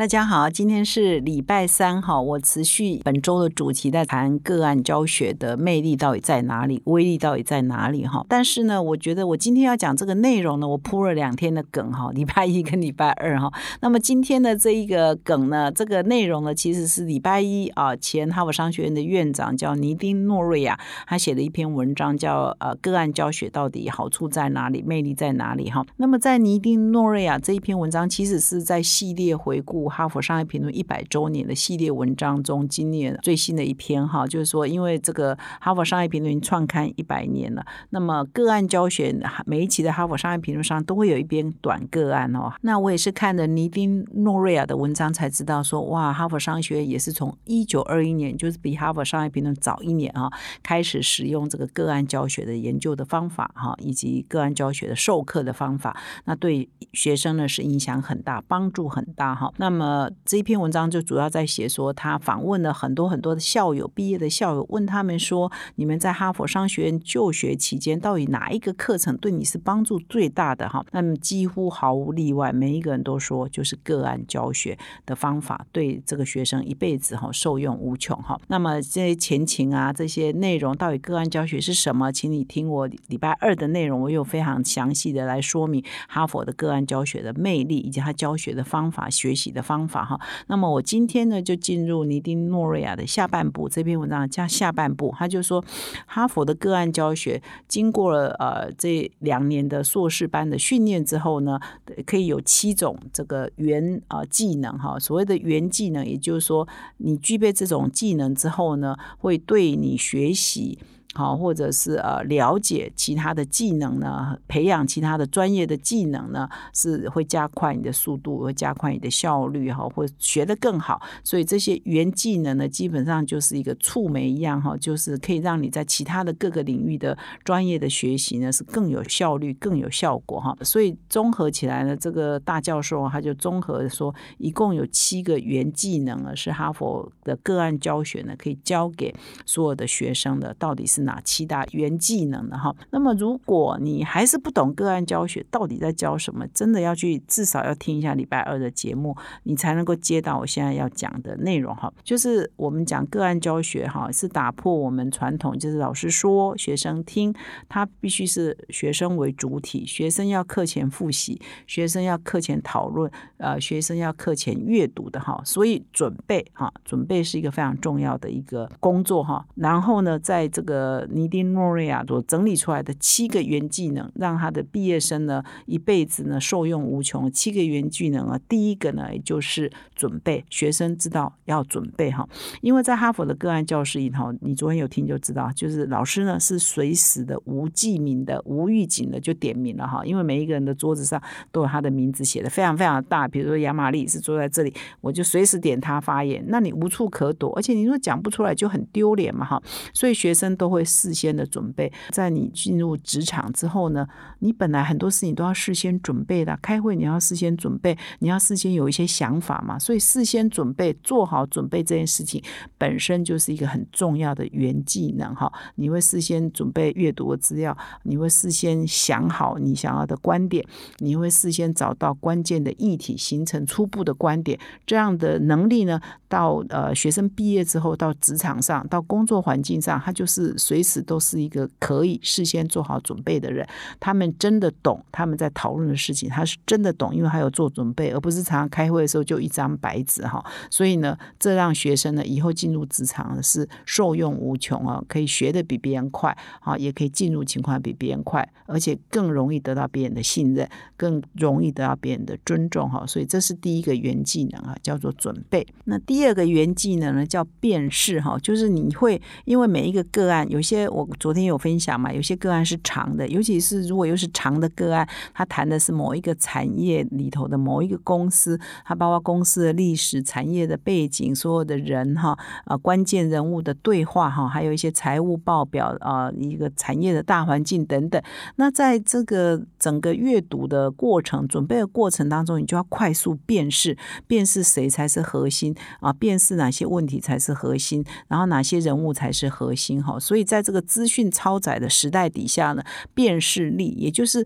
大家好，今天是礼拜三哈，我持续本周的主题在谈个案教学的魅力到底在哪里，威力到底在哪里哈。但是呢，我觉得我今天要讲这个内容呢，我铺了两天的梗哈，礼拜一跟礼拜二哈。那么今天的这一个梗呢，这个内容呢，其实是礼拜一啊，前哈佛商学院的院长叫尼丁诺瑞亚，他写了一篇文章叫呃个案教学到底好处在哪里，魅力在哪里哈。那么在尼丁诺瑞亚这一篇文章，其实是在系列回顾。哈佛商业评论一百周年的系列文章中，今年最新的一篇哈，就是说，因为这个哈佛商业评论创刊一百年了，那么个案教学每一期的哈佛商业评论上都会有一篇短个案哦。那我也是看了尼丁诺瑞亚的文章才知道说，哇，哈佛商学院也是从一九二一年，就是比哈佛商业评论早一年啊，开始使用这个个案教学的研究的方法哈，以及个案教学的授课的方法，那对学生呢是影响很大，帮助很大哈。那么么，这一篇文章就主要在写说，他访问了很多很多的校友，毕业的校友，问他们说，你们在哈佛商学院就学期间，到底哪一个课程对你是帮助最大的？哈，那么几乎毫无例外，每一个人都说，就是个案教学的方法对这个学生一辈子哈受用无穷哈。那么这些前情啊，这些内容到底个案教学是什么？请你听我礼拜二的内容，我有非常详细的来说明哈佛的个案教学的魅力，以及他教学的方法、学习的。方法哈，那么我今天呢就进入尼丁诺瑞亚的下半部这篇文章加下半部，他就说哈佛的个案教学经过了呃这两年的硕士班的训练之后呢，可以有七种这个原啊技能哈，所谓的原技能，也就是说你具备这种技能之后呢，会对你学习。好，或者是呃了解其他的技能呢，培养其他的专业的技能呢，是会加快你的速度，会加快你的效率哈，会学得更好。所以这些原技能呢，基本上就是一个触媒一样哈，就是可以让你在其他的各个领域的专业的学习呢，是更有效率、更有效果哈。所以综合起来呢，这个大教授他就综合说，一共有七个原技能呢，是哈佛的个案教学呢，可以教给所有的学生的，到底是。哪七大原技能的哈？那么如果你还是不懂个案教学到底在教什么，真的要去至少要听一下礼拜二的节目，你才能够接到我现在要讲的内容哈。就是我们讲个案教学哈，是打破我们传统，就是老师说学生听，他必须是学生为主体，学生要课前复习，学生要课前讨论，呃，学生要课前阅读的哈。所以准备哈，准备是一个非常重要的一个工作哈。然后呢，在这个呃，尼丁诺瑞亚所整理出来的七个原技能，让他的毕业生呢一辈子呢受用无穷。七个原技能啊，第一个呢，也就是准备。学生知道要准备哈，因为在哈佛的个案教室里头，你昨天有听就知道，就是老师呢是随时的无记名的、无预警的就点名了哈，因为每一个人的桌子上都有他的名字写的非常非常大。比如说杨玛丽是坐在这里，我就随时点他发言，那你无处可躲，而且你说讲不出来就很丢脸嘛哈，所以学生都会。会事先的准备，在你进入职场之后呢，你本来很多事情都要事先准备的。开会你要事先准备，你要事先有一些想法嘛。所以事先准备，做好准备这件事情本身就是一个很重要的原技能哈。你会事先准备阅读的资料，你会事先想好你想要的观点，你会事先找到关键的议题，形成初步的观点。这样的能力呢，到呃学生毕业之后，到职场上，到工作环境上，他就是随时都是一个可以事先做好准备的人。他们真的懂他们在讨论的事情，他是真的懂，因为他有做准备，而不是常常开会的时候就一张白纸哈。所以呢，这让学生呢以后进入职场是受用无穷啊，可以学的比别人快啊，也可以进入情况比别人快，而且更容易得到别人的信任，更容易得到别人的尊重哈。所以这是第一个原技能啊，叫做准备。那第二个原技能呢，叫辨识哈，就是你会因为每一个个案有。有些我昨天有分享嘛，有些个案是长的，尤其是如果又是长的个案，他谈的是某一个产业里头的某一个公司，它包括公司的历史、产业的背景、所有的人哈啊关键人物的对话哈，还有一些财务报表啊，一个产业的大环境等等。那在这个整个阅读的过程、准备的过程当中，你就要快速辨识，辨识谁才是核心啊，辨识哪些问题才是核心，然后哪些人物才是核心哈。所以在这个资讯超载的时代底下呢，辨识力也就是。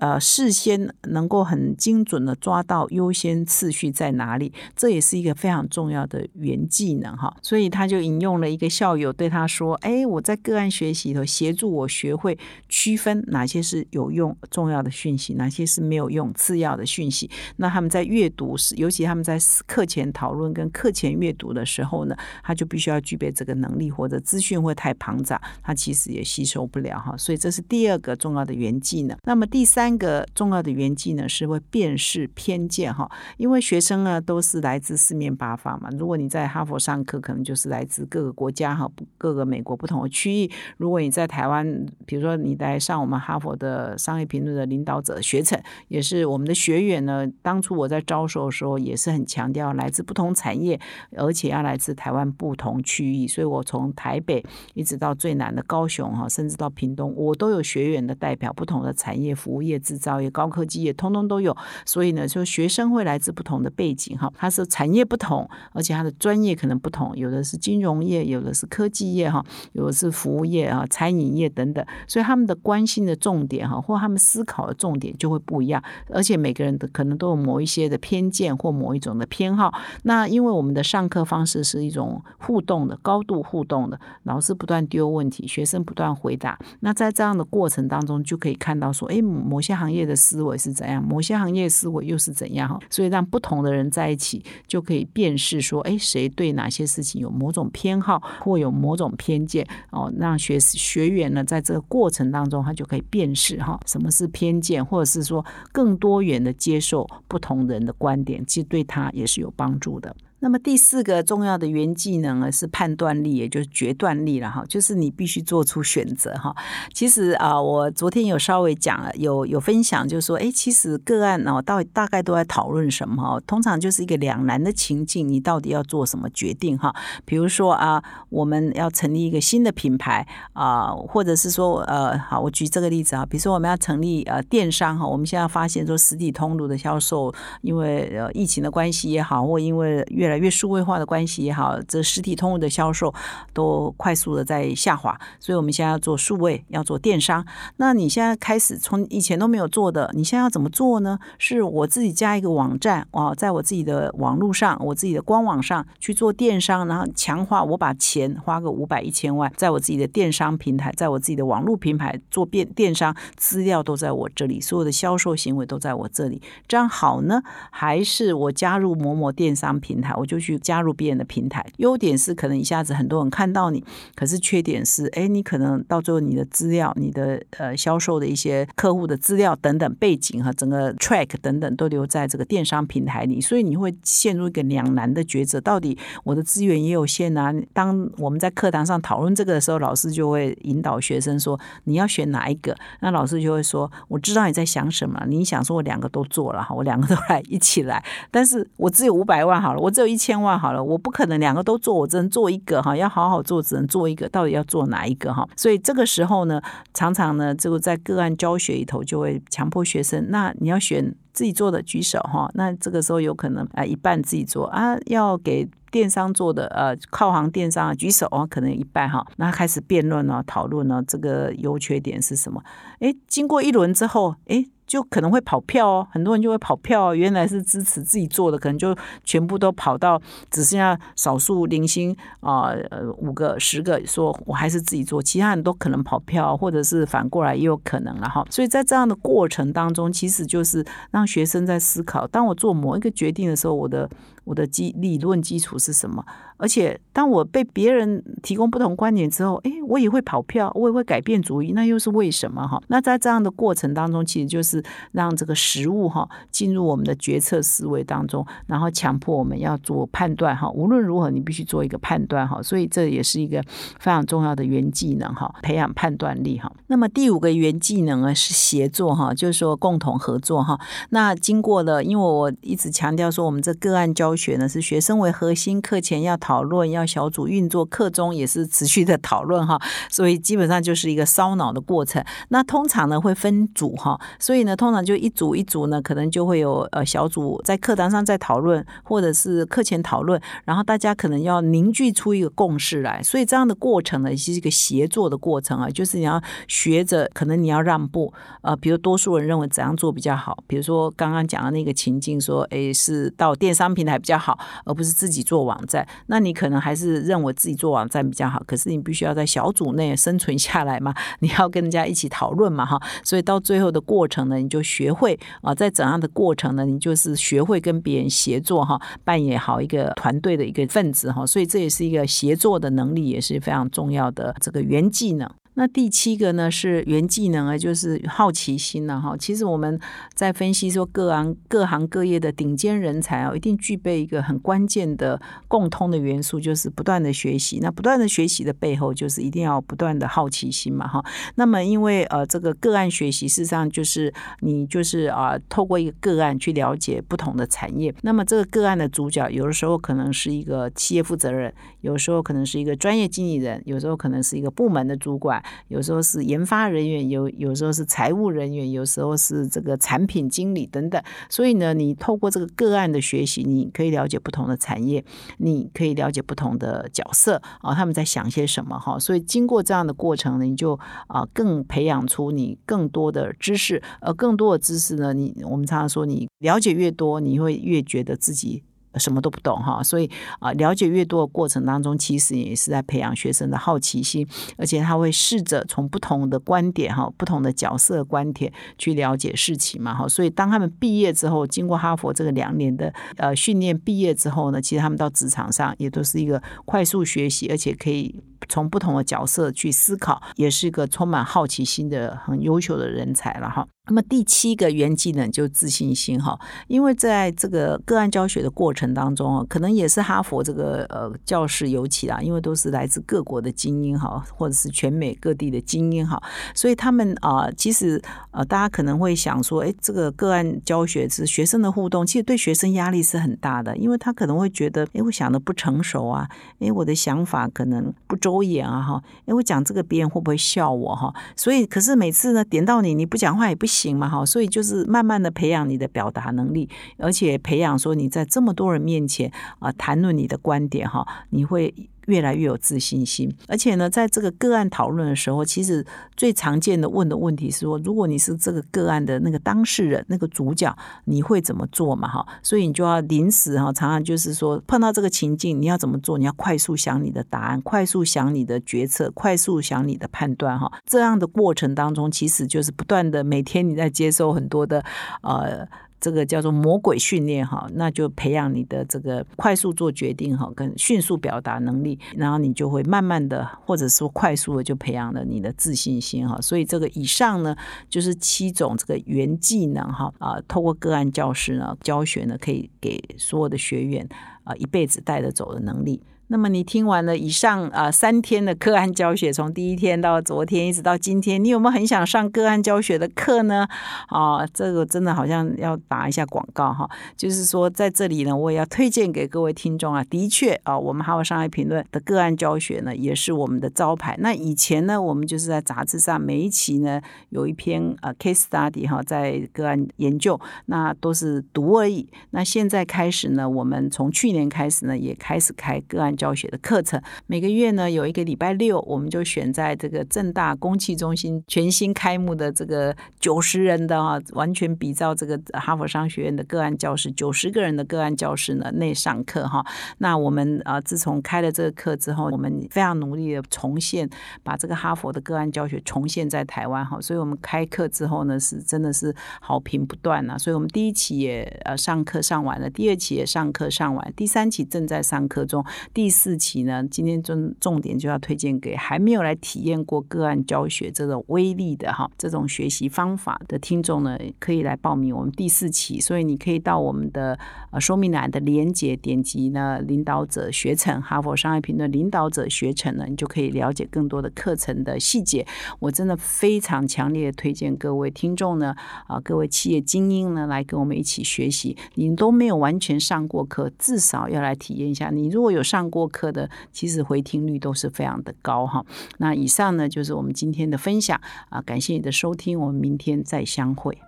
呃，事先能够很精准的抓到优先次序在哪里，这也是一个非常重要的原技能哈。所以他就引用了一个校友对他说：“哎，我在个案学习里头协助我学会区分哪些是有用、重要的讯息，哪些是没有用、次要的讯息。那他们在阅读时，尤其他们在课前讨论跟课前阅读的时候呢，他就必须要具备这个能力，或者资讯会太庞杂，他其实也吸收不了哈。所以这是第二个重要的原技能。那么第三。三个重要的原技呢，是会辨识偏见哈，因为学生呢都是来自四面八方嘛。如果你在哈佛上课，可能就是来自各个国家哈，各个美国不同的区域。如果你在台湾，比如说你来上我们哈佛的商业评论的领导者学程，也是我们的学员呢。当初我在招收的时候，也是很强调来自不同产业，而且要来自台湾不同区域。所以我从台北一直到最南的高雄哈，甚至到屏东，我都有学员的代表，不同的产业服务业。制造业、高科技业，通通都有。所以呢，就学生会来自不同的背景，哈，他是产业不同，而且他的专业可能不同，有的是金融业，有的是科技业，哈，有的是服务业啊、餐饮业等等。所以他们的关心的重点，哈，或他们思考的重点就会不一样。而且每个人的可能都有某一些的偏见或某一种的偏好。那因为我们的上课方式是一种互动的、高度互动的，老师不断丢问题，学生不断回答。那在这样的过程当中，就可以看到说，哎，某些。行业的思维是怎样？某些行业思维又是怎样？哈，所以让不同的人在一起，就可以辨识说，哎，谁对哪些事情有某种偏好，或有某种偏见哦。让学学员呢，在这个过程当中，他就可以辨识哈，什么是偏见，或者是说更多元的接受不同人的观点，其实对他也是有帮助的。那么第四个重要的原技能呢是判断力，也就是决断力了哈，就是你必须做出选择哈。其实啊，我昨天有稍微讲了，有有分享，就是说，哎，其实个案哦，到大概都在讨论什么哈？通常就是一个两难的情境，你到底要做什么决定哈？比如说啊，我们要成立一个新的品牌啊，或者是说呃，好，我举这个例子啊，比如说我们要成立呃电商哈，我们现在发现说实体通路的销售，因为呃疫情的关系也好，或因为越来越数位化的关系也好，这实体通路的销售都快速的在下滑，所以我们现在要做数位，要做电商。那你现在开始从以前都没有做的，你现在要怎么做呢？是我自己加一个网站啊，在我自己的网络上，我自己的官网上去做电商，然后强化我把钱花个五百一千万，在我自己的电商平台，在我自己的网络平台做电电商，资料都在我这里，所有的销售行为都在我这里，这样好呢？还是我加入某某电商平台？我就去加入别人的平台，优点是可能一下子很多人看到你，可是缺点是，哎，你可能到最后你的资料、你的呃销售的一些客户的资料等等背景和整个 track 等等都留在这个电商平台里，所以你会陷入一个两难的抉择，到底我的资源也有限啊。当我们在课堂上讨论这个的时候，老师就会引导学生说你要选哪一个，那老师就会说我知道你在想什么，你想说我两个都做了哈，我两个都来一起来，但是我只有五百万好了，我只有。一千万好了，我不可能两个都做，我只能做一个哈。要好好做，只能做一个，到底要做哪一个哈？所以这个时候呢，常常呢，这个在个案教学里头就会强迫学生，那你要选自己做的举手哈。那这个时候有可能啊，一半自己做啊，要给电商做的呃，靠行电商举手啊，可能一半哈。那开始辩论呢，讨论呢，这个优缺点是什么？哎，经过一轮之后，哎。就可能会跑票哦，很多人就会跑票。原来是支持自己做的，可能就全部都跑到只剩下少数零星啊，呃，五个、十个说我还是自己做，其他人都可能跑票，或者是反过来也有可能了哈。所以在这样的过程当中，其实就是让学生在思考：当我做某一个决定的时候，我的。我的基理论基础是什么？而且当我被别人提供不同观点之后，诶，我也会跑票，我也会改变主意，那又是为什么哈？那在这样的过程当中，其实就是让这个实物哈进入我们的决策思维当中，然后强迫我们要做判断哈。无论如何，你必须做一个判断哈。所以这也是一个非常重要的原技能哈，培养判断力哈。那么第五个原技能呢是协作哈，就是说共同合作哈。那经过了，因为我一直强调说，我们这个案教学呢是学生为核心，课前要讨论，要小组运作，课中也是持续的讨论哈。所以基本上就是一个烧脑的过程。那通常呢会分组哈，所以呢通常就一组一组呢，可能就会有呃小组在课堂上在讨论，或者是课前讨论，然后大家可能要凝聚出一个共识来。所以这样的过程呢是一个协作的过程啊，就是你要学着，可能你要让步，呃，比如多数人认为怎样做比较好，比如说刚刚讲的那个情境，说诶是到电商平台比较好，而不是自己做网站，那你可能还是认为自己做网站比较好，可是你必须要在小组内生存下来嘛，你要跟人家一起讨论嘛，哈，所以到最后的过程呢，你就学会啊，在怎样的过程呢，你就是学会跟别人协作哈，扮演好一个团队的一个分子哈，所以这也是一个协作的能力，也是非常重要的这个原技能。那第七个呢是原技能啊，就是好奇心了哈。其实我们在分析说各行各行各业的顶尖人才啊，一定具备一个很关键的共通的元素，就是不断的学习。那不断的学习的背后，就是一定要不断的好奇心嘛哈。那么因为呃这个个案学习，事实上就是你就是啊透过一个个案去了解不同的产业。那么这个个案的主角，有的时候可能是一个企业负责人，有时候可能是一个专业经理人，有时候可能是一个部门的主管。有时候是研发人员，有有时候是财务人员，有时候是这个产品经理等等。所以呢，你透过这个个案的学习，你可以了解不同的产业，你可以了解不同的角色啊，他们在想些什么哈。所以经过这样的过程呢，你就啊更培养出你更多的知识，而更多的知识呢，你我们常常说，你了解越多，你会越觉得自己。什么都不懂哈，所以啊，了解越多的过程当中，其实也是在培养学生的好奇心，而且他会试着从不同的观点哈、不同的角色观点去了解事情嘛哈。所以当他们毕业之后，经过哈佛这个两年的呃训练，毕业之后呢，其实他们到职场上也都是一个快速学习，而且可以从不同的角色去思考，也是一个充满好奇心的很优秀的人才了哈。那么第七个原技能就自信心哈，因为在这个个案教学的过程当中啊，可能也是哈佛这个呃教室尤其啦，因为都是来自各国的精英哈，或者是全美各地的精英哈，所以他们啊，其实呃，大家可能会想说，哎，这个个案教学是学生的互动，其实对学生压力是很大的，因为他可能会觉得，哎，我想的不成熟啊，哎，我的想法可能不周延啊哈，因为讲这个别人会不会笑我哈？所以可是每次呢，点到你，你不讲话也不。行嘛，哈，所以就是慢慢的培养你的表达能力，而且培养说你在这么多人面前啊谈论你的观点，哈，你会。越来越有自信心，而且呢，在这个个案讨论的时候，其实最常见的问的问题是说，如果你是这个个案的那个当事人、那个主角，你会怎么做嘛？哈，所以你就要临时哈，常常就是说碰到这个情境，你要怎么做？你要快速想你的答案，快速想你的决策，快速想你的判断，哈，这样的过程当中，其实就是不断的每天你在接受很多的呃。这个叫做魔鬼训练哈，那就培养你的这个快速做决定哈，跟迅速表达能力，然后你就会慢慢的或者说快速的就培养了你的自信心哈。所以这个以上呢，就是七种这个原技能哈啊，透过个案教师呢教学呢，可以给所有的学员啊一辈子带着走的能力。那么你听完了以上啊三天的个案教学，从第一天到昨天一直到今天，你有没有很想上个案教学的课呢？啊，这个真的好像要打一下广告哈，就是说在这里呢，我也要推荐给各位听众啊，的确啊，我们还有商业评论的个案教学呢，也是我们的招牌。那以前呢，我们就是在杂志上每一期呢有一篇呃 case study 哈，在个案研究，那都是读而已。那现在开始呢，我们从去年开始呢，也开始开个案。教学的课程。每个月呢有一个礼拜六，我们就选在这个正大公器中心全新开幕的这个九十人的哈，完全比照这个哈佛商学院的个案教室，九十个人的个案教室呢内上课哈。那我们啊，自从开了这个课之后，我们非常努力的重现，把这个哈佛的个案教学重现在台湾哈。所以我们开课之后呢，是真的是好评不断啊。所以我们第一期也呃上课上完了，第二期也上课上完，第三期正在上课中，第第四期呢，今天重重点就要推荐给还没有来体验过个案教学这种威力的哈，这种学习方法的听众呢，可以来报名我们第四期。所以你可以到我们的呃说明栏的连接点击呢，领导者学程哈佛商业评论领导者学程呢，你就可以了解更多的课程的细节。我真的非常强烈推荐各位听众呢，啊，各位企业精英呢，来跟我们一起学习。你都没有完全上过课，至少要来体验一下。你如果有上过课的，其实回听率都是非常的高哈。那以上呢，就是我们今天的分享啊，感谢你的收听，我们明天再相会。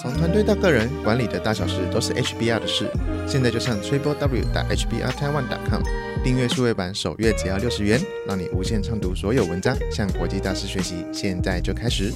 从团队到个人，管理的大小事都是 HBR 的事。现在就上 triple w 打 HBR Taiwan com 订阅数位版，首月只要六十元，让你无限畅读所有文章，向国际大师学习。现在就开始。